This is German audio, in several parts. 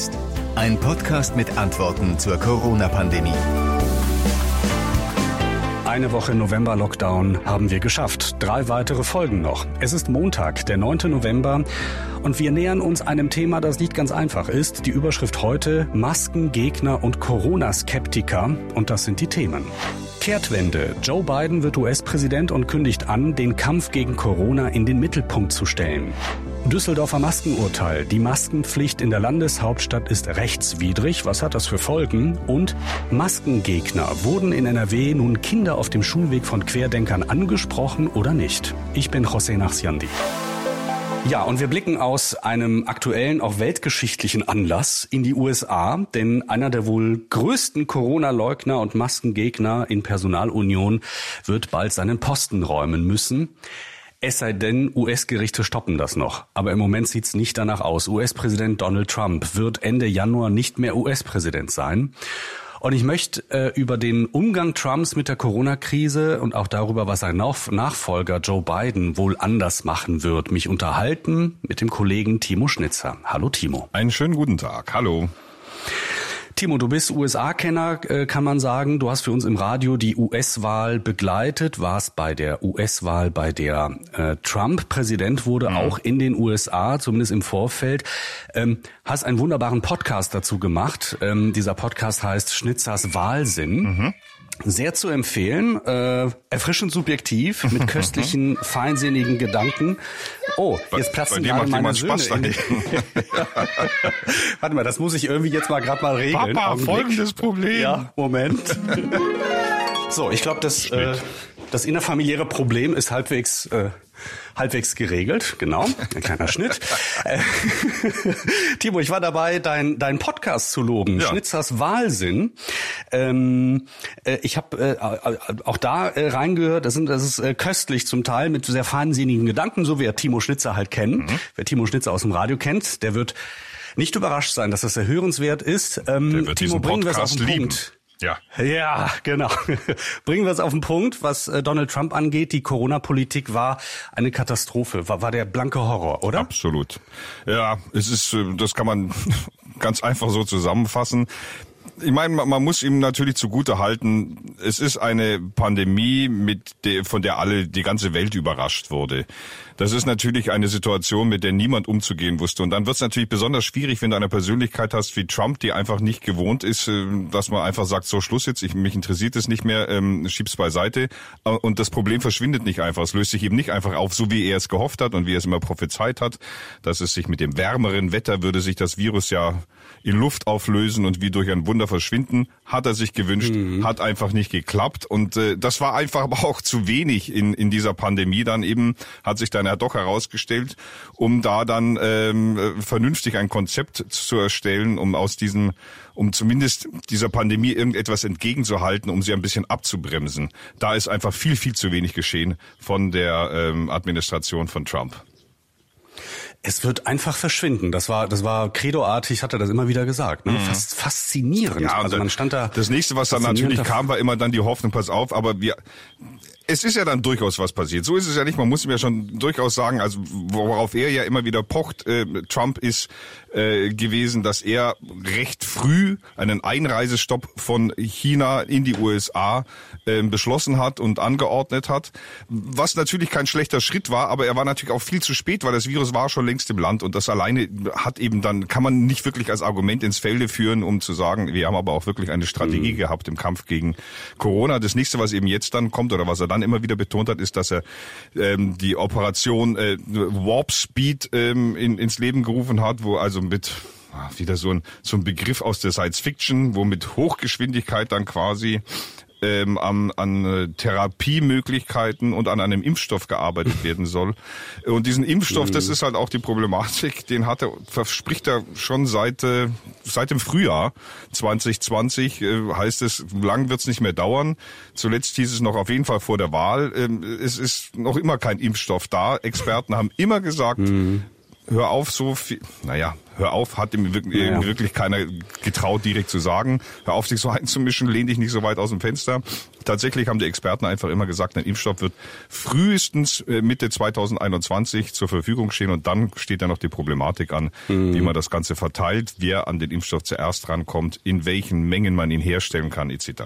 jetzt. Ein Podcast mit Antworten zur Corona-Pandemie. Eine Woche November-Lockdown haben wir geschafft. Drei weitere Folgen noch. Es ist Montag, der 9. November. Und wir nähern uns einem Thema, das nicht ganz einfach ist. Die Überschrift heute Masken, Gegner und Corona-Skeptiker. Und das sind die Themen. Kehrtwende. Joe Biden wird US-Präsident und kündigt an, den Kampf gegen Corona in den Mittelpunkt zu stellen. Düsseldorfer Maskenurteil. Die Maskenpflicht in der Landeshauptstadt ist rechtswidrig. Was hat das für Folgen? Und Maskengegner. Wurden in NRW nun Kinder auf dem Schulweg von Querdenkern angesprochen oder nicht? Ich bin José Nachsiandi. Ja, und wir blicken aus einem aktuellen, auch weltgeschichtlichen Anlass in die USA, denn einer der wohl größten Corona-Leugner und Maskengegner in Personalunion wird bald seinen Posten räumen müssen. Es sei denn, US-Gerichte stoppen das noch. Aber im Moment sieht's nicht danach aus. US-Präsident Donald Trump wird Ende Januar nicht mehr US-Präsident sein. Und ich möchte äh, über den Umgang Trumps mit der Corona-Krise und auch darüber, was sein Nachfolger Joe Biden wohl anders machen wird, mich unterhalten mit dem Kollegen Timo Schnitzer. Hallo Timo. Einen schönen guten Tag. Hallo. Timo, du bist USA-Kenner, äh, kann man sagen. Du hast für uns im Radio die US-Wahl begleitet, warst bei der US-Wahl, bei der äh, Trump Präsident wurde, mhm. auch in den USA, zumindest im Vorfeld. Ähm, hast einen wunderbaren Podcast dazu gemacht. Ähm, dieser Podcast heißt Schnitzers Wahlsinn. Mhm. Sehr zu empfehlen, äh, erfrischend subjektiv, mit köstlichen, feinsinnigen Gedanken. Oh, jetzt platzen gerade meine Söhne. In Warte mal, das muss ich irgendwie jetzt mal gerade mal regeln. Papa, Augenblick. folgendes Problem. Ja, Moment. so, ich glaube, das, äh, das innerfamiliäre Problem ist halbwegs äh, halbwegs geregelt, genau, ein kleiner Schnitt. Äh, Timo, ich war dabei, dein, dein Podcast zu loben, ja. Schnitzers Wahlsinn. Ähm, äh, ich habe äh, auch da äh, reingehört, das, sind, das ist äh, köstlich zum Teil mit sehr feinsinnigen Gedanken, so wie er Timo Schnitzer halt kennt. Mhm. Wer Timo Schnitzer aus dem Radio kennt, der wird nicht überrascht sein, dass das sehr hörenswert ist. Ähm, Timo, bringen wir es auf den lieben. Punkt. Ja. Ja, genau. Bringen wir es auf den Punkt, was äh, Donald Trump angeht. Die Corona-Politik war eine Katastrophe, war, war der blanke Horror, oder? Absolut. Ja, es ist, äh, das kann man ganz einfach so zusammenfassen ich meine, man muss ihm natürlich zugute halten, es ist eine Pandemie, mit der, von der alle, die ganze Welt überrascht wurde. Das ist natürlich eine Situation, mit der niemand umzugehen wusste. Und dann wird es natürlich besonders schwierig, wenn du eine Persönlichkeit hast wie Trump, die einfach nicht gewohnt ist, äh, dass man einfach sagt, so Schluss jetzt, ich, mich interessiert es nicht mehr, ähm, schieb's beiseite. Äh, und das Problem verschwindet nicht einfach. Es löst sich eben nicht einfach auf, so wie er es gehofft hat und wie er es immer prophezeit hat, dass es sich mit dem wärmeren Wetter würde sich das Virus ja in Luft auflösen und wie durch ein Wunder verschwinden. Hat er sich gewünscht, mhm. hat einfach nicht geklappt. Und äh, das war einfach aber auch zu wenig in, in dieser Pandemie. Dann eben hat sich dann ja doch herausgestellt, um da dann ähm, vernünftig ein Konzept zu erstellen, um aus diesem, um zumindest dieser Pandemie irgendetwas entgegenzuhalten, um sie ein bisschen abzubremsen. Da ist einfach viel, viel zu wenig geschehen von der ähm, Administration von Trump. Es wird einfach verschwinden. Das war, das war credoartig, hat er das immer wieder gesagt. Ne? Mhm. Fast faszinierend. Ja, also man stand da. Das nächste, was dann natürlich kam, war immer dann die Hoffnung, pass auf, aber wir, es ist ja dann durchaus was passiert. So ist es ja nicht. Man muss ihm ja schon durchaus sagen, also worauf er ja immer wieder pocht, äh, Trump ist äh, gewesen, dass er recht früh einen Einreisestopp von China in die USA äh, beschlossen hat und angeordnet hat. Was natürlich kein schlechter Schritt war, aber er war natürlich auch viel zu spät, weil das Virus war schon längst im Land und das alleine hat eben dann, kann man nicht wirklich als Argument ins Felde führen, um zu sagen, wir haben aber auch wirklich eine Strategie mhm. gehabt im Kampf gegen Corona. Das nächste, was eben jetzt dann kommt oder was er dann Hahn immer wieder betont hat, ist, dass er ähm, die Operation äh, Warp Speed ähm, in, ins Leben gerufen hat, wo also mit ah, wieder so ein, so ein Begriff aus der Science Fiction, wo mit Hochgeschwindigkeit dann quasi ähm, an, an äh, Therapiemöglichkeiten und an einem Impfstoff gearbeitet werden soll. Und diesen Impfstoff, das mhm. ist halt auch die Problematik, den hat er, verspricht er schon seit, äh, seit dem Frühjahr 2020, äh, heißt es, lang wird's nicht mehr dauern. Zuletzt hieß es noch auf jeden Fall vor der Wahl, ähm, es ist noch immer kein Impfstoff da. Experten haben immer gesagt, mhm hör auf, so viel, naja, hör auf, hat ihm wirklich, naja. wirklich keiner getraut, direkt zu sagen. Hör auf, dich so einzumischen, lehn dich nicht so weit aus dem Fenster. tatsächlich haben die Experten einfach immer gesagt, ein Impfstoff wird frühestens äh, Mitte 2021 zur Verfügung stehen und dann steht ja noch die Problematik an, mhm. wie man das Ganze verteilt, wer an den Impfstoff zuerst rankommt, in welchen Mengen man ihn herstellen kann etc.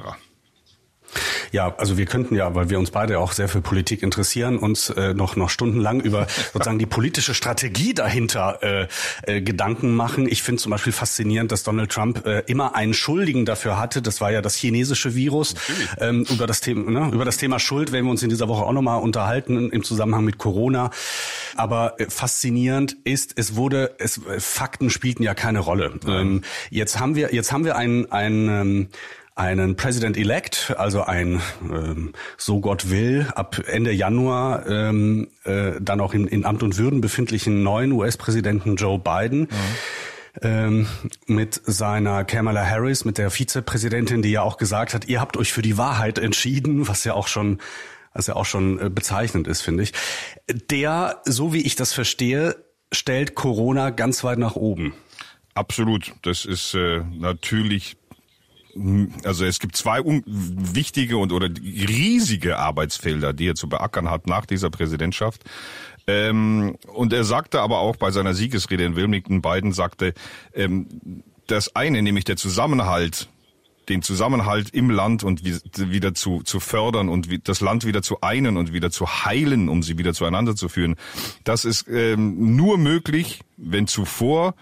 Ja, also wir könnten ja, weil wir uns beide auch sehr für Politik interessieren, uns äh, noch noch stundenlang über sozusagen die politische Strategie dahinter äh, äh, Gedanken machen. Ich finde zum Beispiel faszinierend, dass Donald Trump äh, immer einen Schuldigen dafür hatte. Das war ja das chinesische Virus. Ähm, über das Thema ne, über das Thema Schuld werden wir uns in dieser Woche auch nochmal unterhalten im Zusammenhang mit Corona. Aber äh, faszinierend ist, es wurde, es Fakten spielten ja keine Rolle. Ähm, jetzt haben wir jetzt haben wir ein ein ähm, einen President-elect, also ein, ähm, so Gott will, ab Ende Januar ähm, äh, dann auch in, in Amt und Würden befindlichen neuen US-Präsidenten Joe Biden. Mhm. Ähm, mit seiner Kamala Harris, mit der Vizepräsidentin, die ja auch gesagt hat, ihr habt euch für die Wahrheit entschieden, was ja auch schon was ja auch schon äh, bezeichnend ist, finde ich. Der, so wie ich das verstehe, stellt Corona ganz weit nach oben. Absolut. Das ist äh, natürlich also es gibt zwei wichtige und oder riesige Arbeitsfelder, die er zu beackern hat nach dieser Präsidentschaft. Ähm, und er sagte aber auch bei seiner Siegesrede in Wilmington, Biden sagte, ähm, das eine, nämlich der Zusammenhalt den Zusammenhalt im Land und wieder zu, zu fördern und das Land wieder zu einen und wieder zu heilen, um sie wieder zueinander zu führen. Das ist ähm, nur möglich, wenn zuvor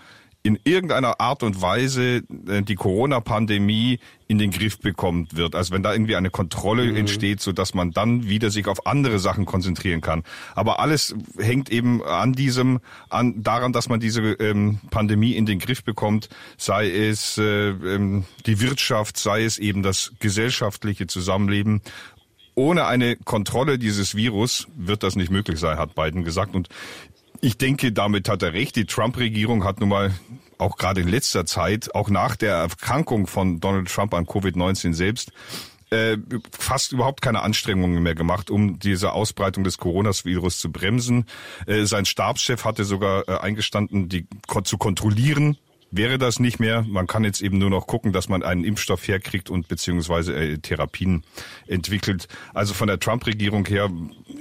in irgendeiner Art und Weise äh, die Corona-Pandemie in den Griff bekommt wird. Also wenn da irgendwie eine Kontrolle mhm. entsteht, so dass man dann wieder sich auf andere Sachen konzentrieren kann. Aber alles hängt eben an diesem, an daran, dass man diese ähm, Pandemie in den Griff bekommt, sei es äh, ähm, die Wirtschaft, sei es eben das gesellschaftliche Zusammenleben ohne eine Kontrolle dieses Virus wird das nicht möglich sein, hat Biden gesagt. Und ich denke, damit hat er recht. Die Trump-Regierung hat nun mal auch gerade in letzter Zeit, auch nach der Erkrankung von Donald Trump an Covid-19 selbst, äh, fast überhaupt keine Anstrengungen mehr gemacht, um diese Ausbreitung des Coronavirus zu bremsen. Äh, sein Stabschef hatte sogar äh, eingestanden, die zu kontrollieren, wäre das nicht mehr. Man kann jetzt eben nur noch gucken, dass man einen Impfstoff herkriegt und beziehungsweise äh, Therapien entwickelt. Also von der Trump-Regierung her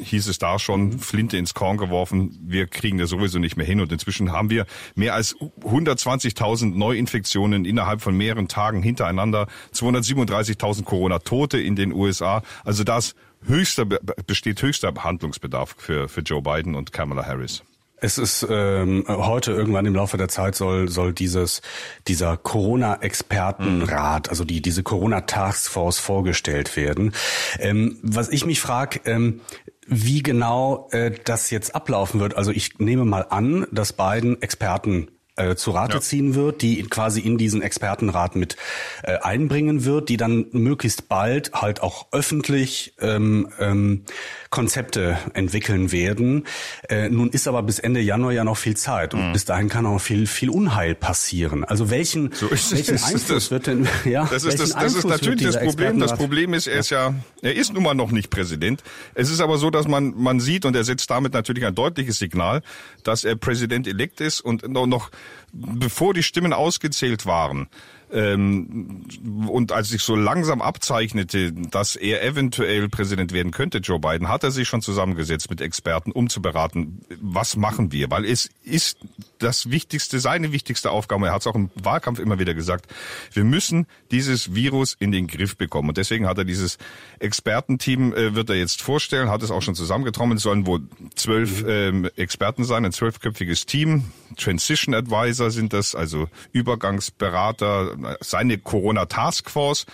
hieß es da schon, Flinte ins Korn geworfen, wir kriegen das sowieso nicht mehr hin. Und inzwischen haben wir mehr als 120.000 Neuinfektionen innerhalb von mehreren Tagen hintereinander, 237.000 Corona-Tote in den USA. Also das höchster, besteht höchster Handlungsbedarf für, für Joe Biden und Kamala Harris. Es ist ähm, heute irgendwann im Laufe der Zeit soll soll dieses dieser Corona-Expertenrat, also die diese Corona-Taskforce vorgestellt werden. Ähm, was ich mich frage, ähm, wie genau äh, das jetzt ablaufen wird. Also ich nehme mal an, dass beiden Experten äh, zu Rate ja. ziehen wird, die quasi in diesen Expertenrat mit äh, einbringen wird, die dann möglichst bald halt auch öffentlich ähm, ähm, Konzepte entwickeln werden. Äh, nun ist aber bis Ende Januar ja noch viel Zeit und mhm. bis dahin kann auch viel viel Unheil passieren. Also welchen, so welchen Einfluss das, wird denn ja? Das ist das, das ist natürlich das Problem. Das Problem ist, er ist ja er ist nun mal noch nicht Präsident. Es ist aber so, dass man man sieht und er setzt damit natürlich ein deutliches Signal, dass er Präsident elekt ist und noch bevor die Stimmen ausgezählt waren, ähm, und als sich so langsam abzeichnete, dass er eventuell Präsident werden könnte, Joe Biden, hat er sich schon zusammengesetzt mit Experten, um zu beraten, was machen wir? Weil es ist das Wichtigste, seine wichtigste Aufgabe, er hat es auch im Wahlkampf immer wieder gesagt, wir müssen dieses Virus in den Griff bekommen. Und deswegen hat er dieses Expertenteam, äh, wird er jetzt vorstellen, hat es auch schon zusammengetrommelt, es sollen wohl zwölf ähm, Experten sein, ein zwölfköpfiges Team. Transition Advisor sind das, also Übergangsberater, seine Corona Taskforce.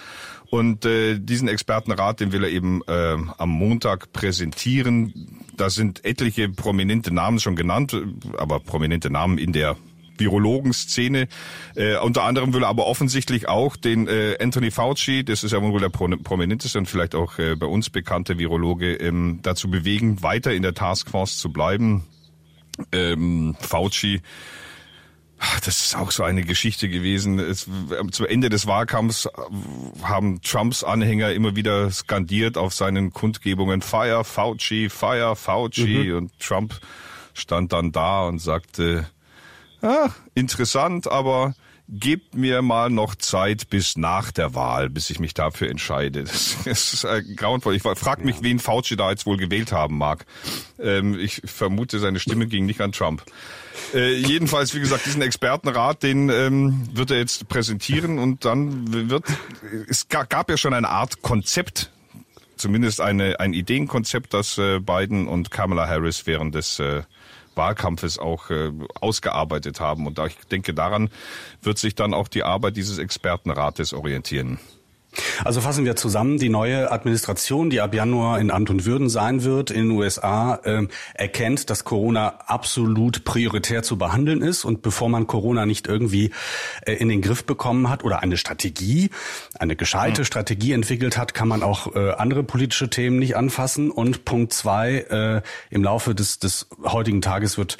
Und äh, diesen Expertenrat, den will er eben äh, am Montag präsentieren. Da sind etliche prominente Namen schon genannt, aber prominente Namen in der Virologenszene. Äh, unter anderem will er aber offensichtlich auch den äh, Anthony Fauci, das ist ja wohl der prominenteste und vielleicht auch äh, bei uns bekannte Virologe, ähm, dazu bewegen, weiter in der Taskforce zu bleiben. Ähm, Fauci das ist auch so eine Geschichte gewesen. Es, zu Ende des Wahlkampfs haben Trumps Anhänger immer wieder skandiert auf seinen Kundgebungen Fire Fauci, Fire Fauci mhm. und Trump stand dann da und sagte, ah, interessant, aber gebt mir mal noch Zeit bis nach der Wahl, bis ich mich dafür entscheide. Das, das ist äh, grauenvoll. Ich frage mich, wen Fauci da jetzt wohl gewählt haben mag. Ähm, ich vermute, seine Stimme ging nicht an Trump. Äh, jedenfalls, wie gesagt, diesen Expertenrat, den ähm, wird er jetzt präsentieren und dann wird, es gab ja schon eine Art Konzept, zumindest eine, ein Ideenkonzept, das äh, Biden und Kamala Harris während des äh, Wahlkampfes auch äh, ausgearbeitet haben. Und da ich denke, daran wird sich dann auch die Arbeit dieses Expertenrates orientieren. Also fassen wir zusammen, die neue Administration, die ab Januar in Amt und Würden sein wird in den USA, äh, erkennt, dass Corona absolut prioritär zu behandeln ist. Und bevor man Corona nicht irgendwie äh, in den Griff bekommen hat oder eine Strategie, eine gescheite mhm. Strategie entwickelt hat, kann man auch äh, andere politische Themen nicht anfassen. Und Punkt zwei, äh, im Laufe des, des heutigen Tages wird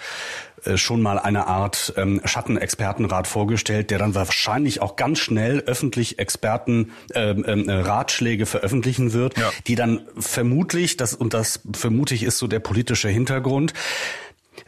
schon mal eine Art ähm, Schattenexpertenrat vorgestellt, der dann wahrscheinlich auch ganz schnell öffentlich Experten ähm, ähm, Ratschläge veröffentlichen wird, ja. die dann vermutlich, das und das vermute ich ist so der politische Hintergrund,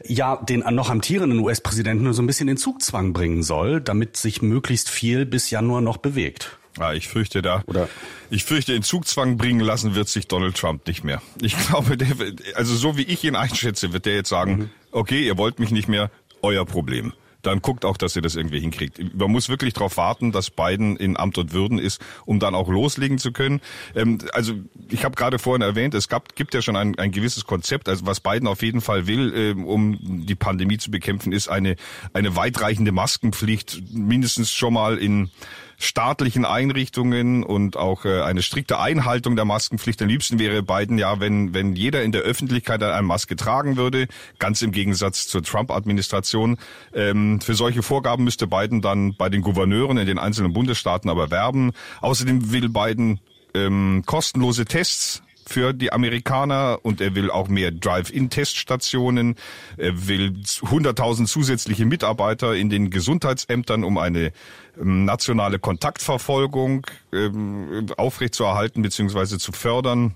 ja den noch amtierenden US-Präsidenten nur so ein bisschen in Zugzwang bringen soll, damit sich möglichst viel bis Januar noch bewegt. Ja, ich fürchte da. Oder ich fürchte, in Zugzwang bringen lassen wird sich Donald Trump nicht mehr. Ich glaube, der, also so wie ich ihn einschätze, wird der jetzt sagen, mhm. Okay, ihr wollt mich nicht mehr, euer Problem dann guckt auch, dass ihr das irgendwie hinkriegt. Man muss wirklich darauf warten, dass Biden in Amt und Würden ist, um dann auch loslegen zu können. Ähm, also ich habe gerade vorhin erwähnt, es gab, gibt ja schon ein, ein gewisses Konzept. Also was Biden auf jeden Fall will, ähm, um die Pandemie zu bekämpfen, ist eine, eine weitreichende Maskenpflicht, mindestens schon mal in staatlichen Einrichtungen und auch äh, eine strikte Einhaltung der Maskenpflicht. Am liebsten wäre Biden ja, wenn, wenn jeder in der Öffentlichkeit eine Maske tragen würde, ganz im Gegensatz zur Trump-Administration. Ähm, für solche Vorgaben müsste Biden dann bei den Gouverneuren in den einzelnen Bundesstaaten aber werben. Außerdem will Biden ähm, kostenlose Tests für die Amerikaner und er will auch mehr Drive-in-Teststationen. Er will 100.000 zusätzliche Mitarbeiter in den Gesundheitsämtern, um eine nationale Kontaktverfolgung ähm, aufrechtzuerhalten bzw. zu fördern.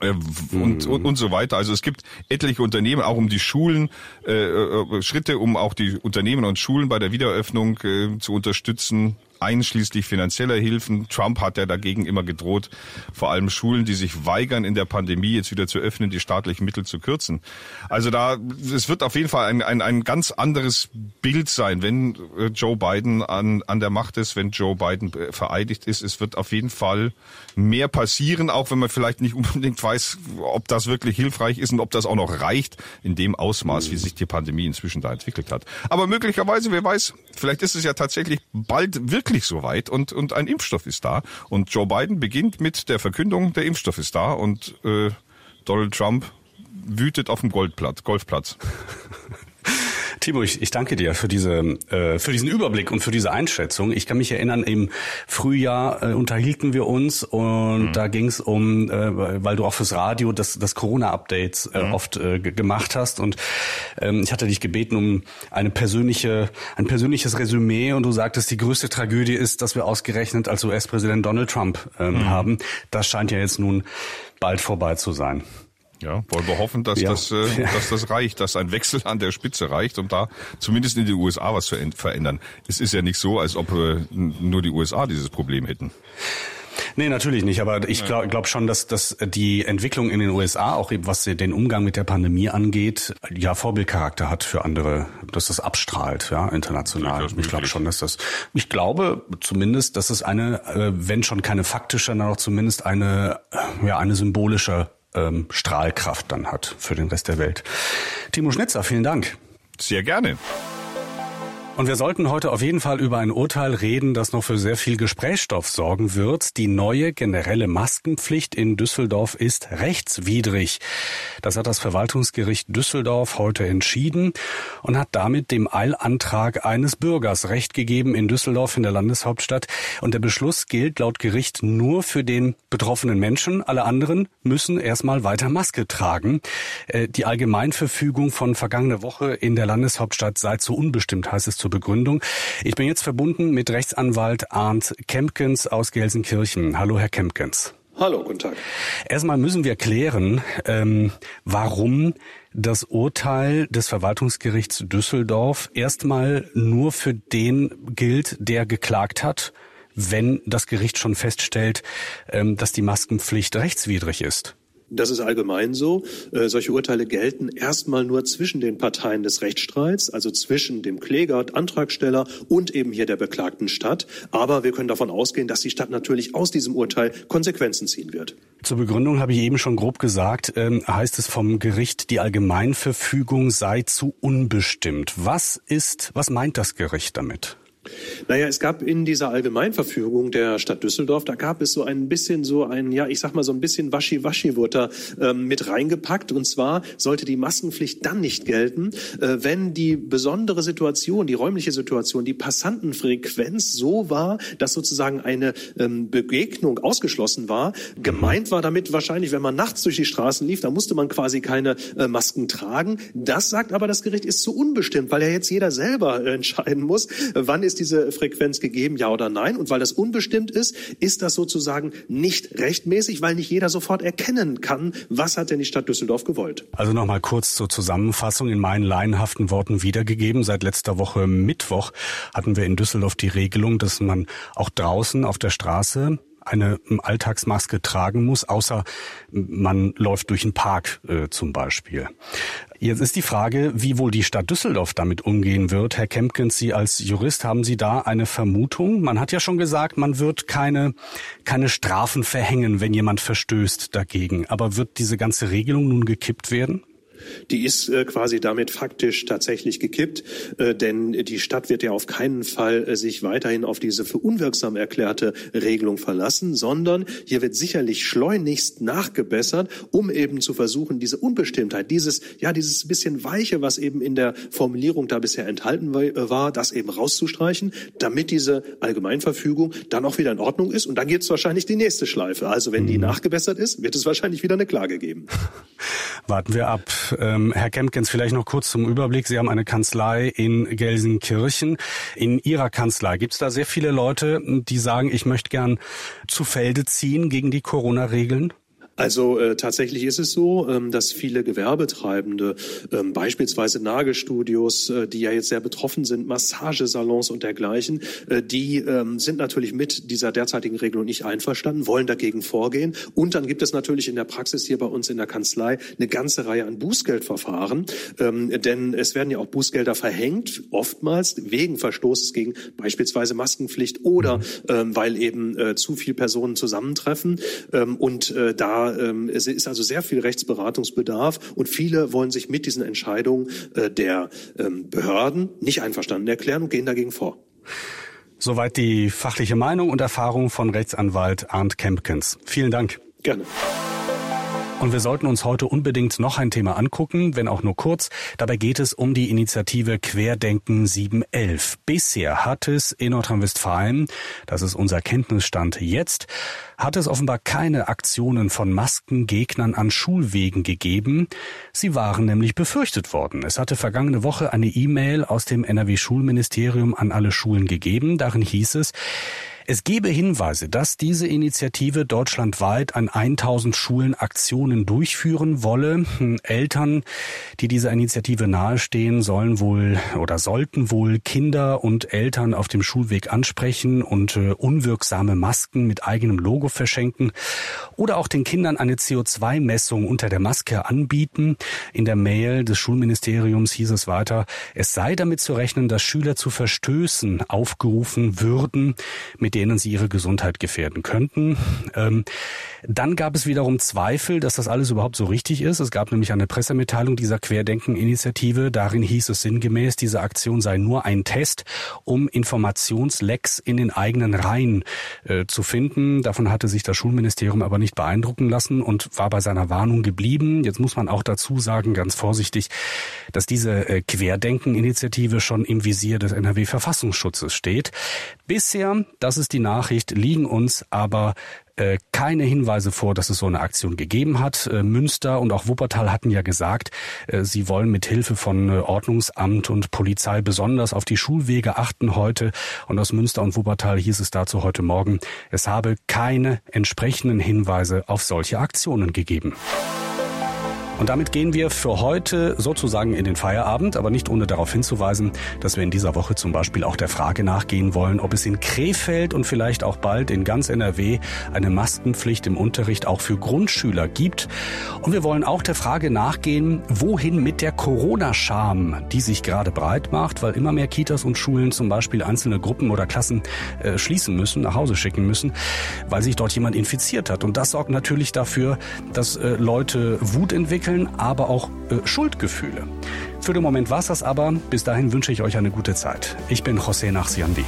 Äh, und, und, und so weiter. Also es gibt etliche Unternehmen, auch um die Schulen, äh, äh, Schritte, um auch die Unternehmen und Schulen bei der Wiedereröffnung äh, zu unterstützen einschließlich finanzieller Hilfen. Trump hat ja dagegen immer gedroht, vor allem Schulen, die sich weigern, in der Pandemie jetzt wieder zu öffnen, die staatlichen Mittel zu kürzen. Also da, es wird auf jeden Fall ein, ein, ein ganz anderes Bild sein, wenn äh, Joe Biden an, an der Macht ist, wenn Joe Biden äh, vereidigt ist. Es wird auf jeden Fall mehr passieren, auch wenn man vielleicht nicht unbedingt weiß, ob das wirklich hilfreich ist und ob das auch noch reicht in dem Ausmaß, wie sich die Pandemie inzwischen da entwickelt hat. Aber möglicherweise, wer weiß, vielleicht ist es ja tatsächlich bald wirklich wirklich so weit und, und ein Impfstoff ist da. Und Joe Biden beginnt mit der Verkündung, der Impfstoff ist da und äh, Donald Trump wütet auf dem Goldplatz, Golfplatz. Timo, ich, ich danke dir für diese äh, für diesen Überblick und für diese Einschätzung. Ich kann mich erinnern, im Frühjahr äh, unterhielten wir uns und mhm. da ging es um, äh, weil du auch fürs Radio das, das Corona-Updates äh, mhm. oft äh, gemacht hast und ähm, ich hatte dich gebeten um eine persönliche ein persönliches Resümee und du sagtest, die größte Tragödie ist, dass wir ausgerechnet als US-Präsident Donald Trump ähm, mhm. haben. Das scheint ja jetzt nun bald vorbei zu sein. Ja, wollen wir hoffen, dass, ja. das, äh, dass das reicht, dass ein Wechsel an der Spitze reicht, um da zumindest in den USA was zu verändern. Es ist ja nicht so, als ob äh, nur die USA dieses Problem hätten. Nee, natürlich nicht. Aber ich glaube glaub schon, dass, dass die Entwicklung in den USA, auch was den Umgang mit der Pandemie angeht, ja Vorbildcharakter hat für andere, dass das abstrahlt, ja, international. Ich glaube schon, dass das, ich glaube zumindest, dass es eine, äh, wenn schon keine faktische, dann auch zumindest eine, ja, eine symbolische ähm, Strahlkraft dann hat für den Rest der Welt. Timo Schnitzer, vielen Dank. Sehr gerne. Und wir sollten heute auf jeden Fall über ein Urteil reden, das noch für sehr viel Gesprächsstoff sorgen wird. Die neue generelle Maskenpflicht in Düsseldorf ist rechtswidrig. Das hat das Verwaltungsgericht Düsseldorf heute entschieden und hat damit dem Eilantrag eines Bürgers Recht gegeben in Düsseldorf in der Landeshauptstadt. Und der Beschluss gilt laut Gericht nur für den betroffenen Menschen. Alle anderen müssen erstmal weiter Maske tragen. Äh, die Allgemeinverfügung von vergangener Woche in der Landeshauptstadt sei zu unbestimmt, heißt es zur Begründung. Ich bin jetzt verbunden mit Rechtsanwalt Arndt Kempkens aus Gelsenkirchen. Hallo, Herr Kempkens. Hallo, guten Tag. Erstmal müssen wir klären, ähm, warum das Urteil des Verwaltungsgerichts Düsseldorf erstmal nur für den gilt, der geklagt hat, wenn das Gericht schon feststellt, ähm, dass die Maskenpflicht rechtswidrig ist. Das ist allgemein so. Äh, solche Urteile gelten erstmal nur zwischen den Parteien des Rechtsstreits, also zwischen dem Kläger, Antragsteller und eben hier der beklagten Stadt. Aber wir können davon ausgehen, dass die Stadt natürlich aus diesem Urteil Konsequenzen ziehen wird. Zur Begründung habe ich eben schon grob gesagt, ähm, heißt es vom Gericht, die Allgemeinverfügung sei zu unbestimmt. Was ist, was meint das Gericht damit? Naja, es gab in dieser Allgemeinverfügung der Stadt Düsseldorf, da gab es so ein bisschen so ein, ja, ich sag mal so ein bisschen Waschi-Waschi wurde da ähm, mit reingepackt. Und zwar sollte die Maskenpflicht dann nicht gelten, äh, wenn die besondere Situation, die räumliche Situation, die Passantenfrequenz so war, dass sozusagen eine ähm, Begegnung ausgeschlossen war. Gemeint war damit wahrscheinlich, wenn man nachts durch die Straßen lief, da musste man quasi keine äh, Masken tragen. Das sagt aber das Gericht ist zu unbestimmt, weil ja jetzt jeder selber entscheiden muss, wann ist diese Frequenz gegeben, ja oder nein? Und weil das unbestimmt ist, ist das sozusagen nicht rechtmäßig, weil nicht jeder sofort erkennen kann, was hat denn die Stadt Düsseldorf gewollt. Also nochmal kurz zur Zusammenfassung in meinen laienhaften Worten wiedergegeben. Seit letzter Woche Mittwoch hatten wir in Düsseldorf die Regelung, dass man auch draußen auf der Straße eine Alltagsmaske tragen muss, außer man läuft durch einen Park äh, zum Beispiel. Jetzt ist die Frage, wie wohl die Stadt Düsseldorf damit umgehen wird. Herr Kempkens, Sie als Jurist, haben Sie da eine Vermutung? Man hat ja schon gesagt, man wird keine, keine Strafen verhängen, wenn jemand verstößt dagegen. Aber wird diese ganze Regelung nun gekippt werden? Die ist äh, quasi damit faktisch tatsächlich gekippt, äh, denn die Stadt wird ja auf keinen Fall äh, sich weiterhin auf diese für unwirksam erklärte Regelung verlassen, sondern hier wird sicherlich schleunigst nachgebessert, um eben zu versuchen, diese Unbestimmtheit, dieses, ja, dieses bisschen Weiche, was eben in der Formulierung da bisher enthalten war, das eben rauszustreichen, damit diese Allgemeinverfügung dann auch wieder in Ordnung ist. Und dann gibt es wahrscheinlich die nächste Schleife. Also wenn die mhm. nachgebessert ist, wird es wahrscheinlich wieder eine Klage geben. Warten wir ab. Ähm, Herr Kempkens, vielleicht noch kurz zum Überblick. Sie haben eine Kanzlei in Gelsenkirchen. In Ihrer Kanzlei gibt es da sehr viele Leute, die sagen, ich möchte gern zu Felde ziehen gegen die Corona-Regeln? Also äh, tatsächlich ist es so, ähm, dass viele Gewerbetreibende, ähm, beispielsweise Nagelstudios, äh, die ja jetzt sehr betroffen sind, Massagesalons und dergleichen, äh, die ähm, sind natürlich mit dieser derzeitigen Regelung nicht einverstanden, wollen dagegen vorgehen. Und dann gibt es natürlich in der Praxis hier bei uns in der Kanzlei eine ganze Reihe an Bußgeldverfahren, ähm, denn es werden ja auch Bußgelder verhängt, oftmals wegen Verstoßes gegen beispielsweise Maskenpflicht oder mhm. ähm, weil eben äh, zu viele Personen zusammentreffen. Ähm, und äh, da ähm, es ist also sehr viel Rechtsberatungsbedarf und viele wollen sich mit diesen Entscheidungen äh, der ähm, Behörden nicht einverstanden erklären und gehen dagegen vor. Soweit die fachliche Meinung und Erfahrung von Rechtsanwalt Arndt Kempkens. Vielen Dank. Gerne. Und wir sollten uns heute unbedingt noch ein Thema angucken, wenn auch nur kurz. Dabei geht es um die Initiative Querdenken 711. Bisher hat es in Nordrhein-Westfalen, das ist unser Kenntnisstand jetzt, hat es offenbar keine Aktionen von Maskengegnern an Schulwegen gegeben. Sie waren nämlich befürchtet worden. Es hatte vergangene Woche eine E-Mail aus dem NRW-Schulministerium an alle Schulen gegeben. Darin hieß es, es gebe Hinweise, dass diese Initiative deutschlandweit an 1000 Schulen Aktionen durchführen wolle. Hm, Eltern, die dieser Initiative nahestehen, sollen wohl oder sollten wohl Kinder und Eltern auf dem Schulweg ansprechen und äh, unwirksame Masken mit eigenem Logo verschenken oder auch den Kindern eine CO2-Messung unter der Maske anbieten. In der Mail des Schulministeriums hieß es weiter, es sei damit zu rechnen, dass Schüler zu Verstößen aufgerufen würden, mit mit denen sie ihre Gesundheit gefährden könnten. Ähm, dann gab es wiederum Zweifel, dass das alles überhaupt so richtig ist. Es gab nämlich eine Pressemitteilung dieser Querdenken-Initiative. Darin hieß es sinngemäß, diese Aktion sei nur ein Test, um Informationslecks in den eigenen Reihen äh, zu finden. Davon hatte sich das Schulministerium aber nicht beeindrucken lassen und war bei seiner Warnung geblieben. Jetzt muss man auch dazu sagen, ganz vorsichtig, dass diese äh, Querdenken-Initiative schon im Visier des NRW-Verfassungsschutzes steht. Bisher, das ist die Nachricht, liegen uns aber äh, keine Hinweise vor, dass es so eine Aktion gegeben hat. Äh, Münster und auch Wuppertal hatten ja gesagt, äh, sie wollen mit Hilfe von Ordnungsamt und Polizei besonders auf die Schulwege achten heute. Und aus Münster und Wuppertal hieß es dazu heute Morgen, es habe keine entsprechenden Hinweise auf solche Aktionen gegeben. Und damit gehen wir für heute sozusagen in den Feierabend, aber nicht ohne darauf hinzuweisen, dass wir in dieser Woche zum Beispiel auch der Frage nachgehen wollen, ob es in Krefeld und vielleicht auch bald in ganz NRW eine Maskenpflicht im Unterricht auch für Grundschüler gibt. Und wir wollen auch der Frage nachgehen, wohin mit der Corona-Scham, die sich gerade breit macht, weil immer mehr Kitas und Schulen zum Beispiel einzelne Gruppen oder Klassen äh, schließen müssen, nach Hause schicken müssen, weil sich dort jemand infiziert hat. Und das sorgt natürlich dafür, dass äh, Leute Wut entwickeln, aber auch äh, Schuldgefühle. Für den Moment war's das aber. Bis dahin wünsche ich euch eine gute Zeit. Ich bin José Nachsiandi.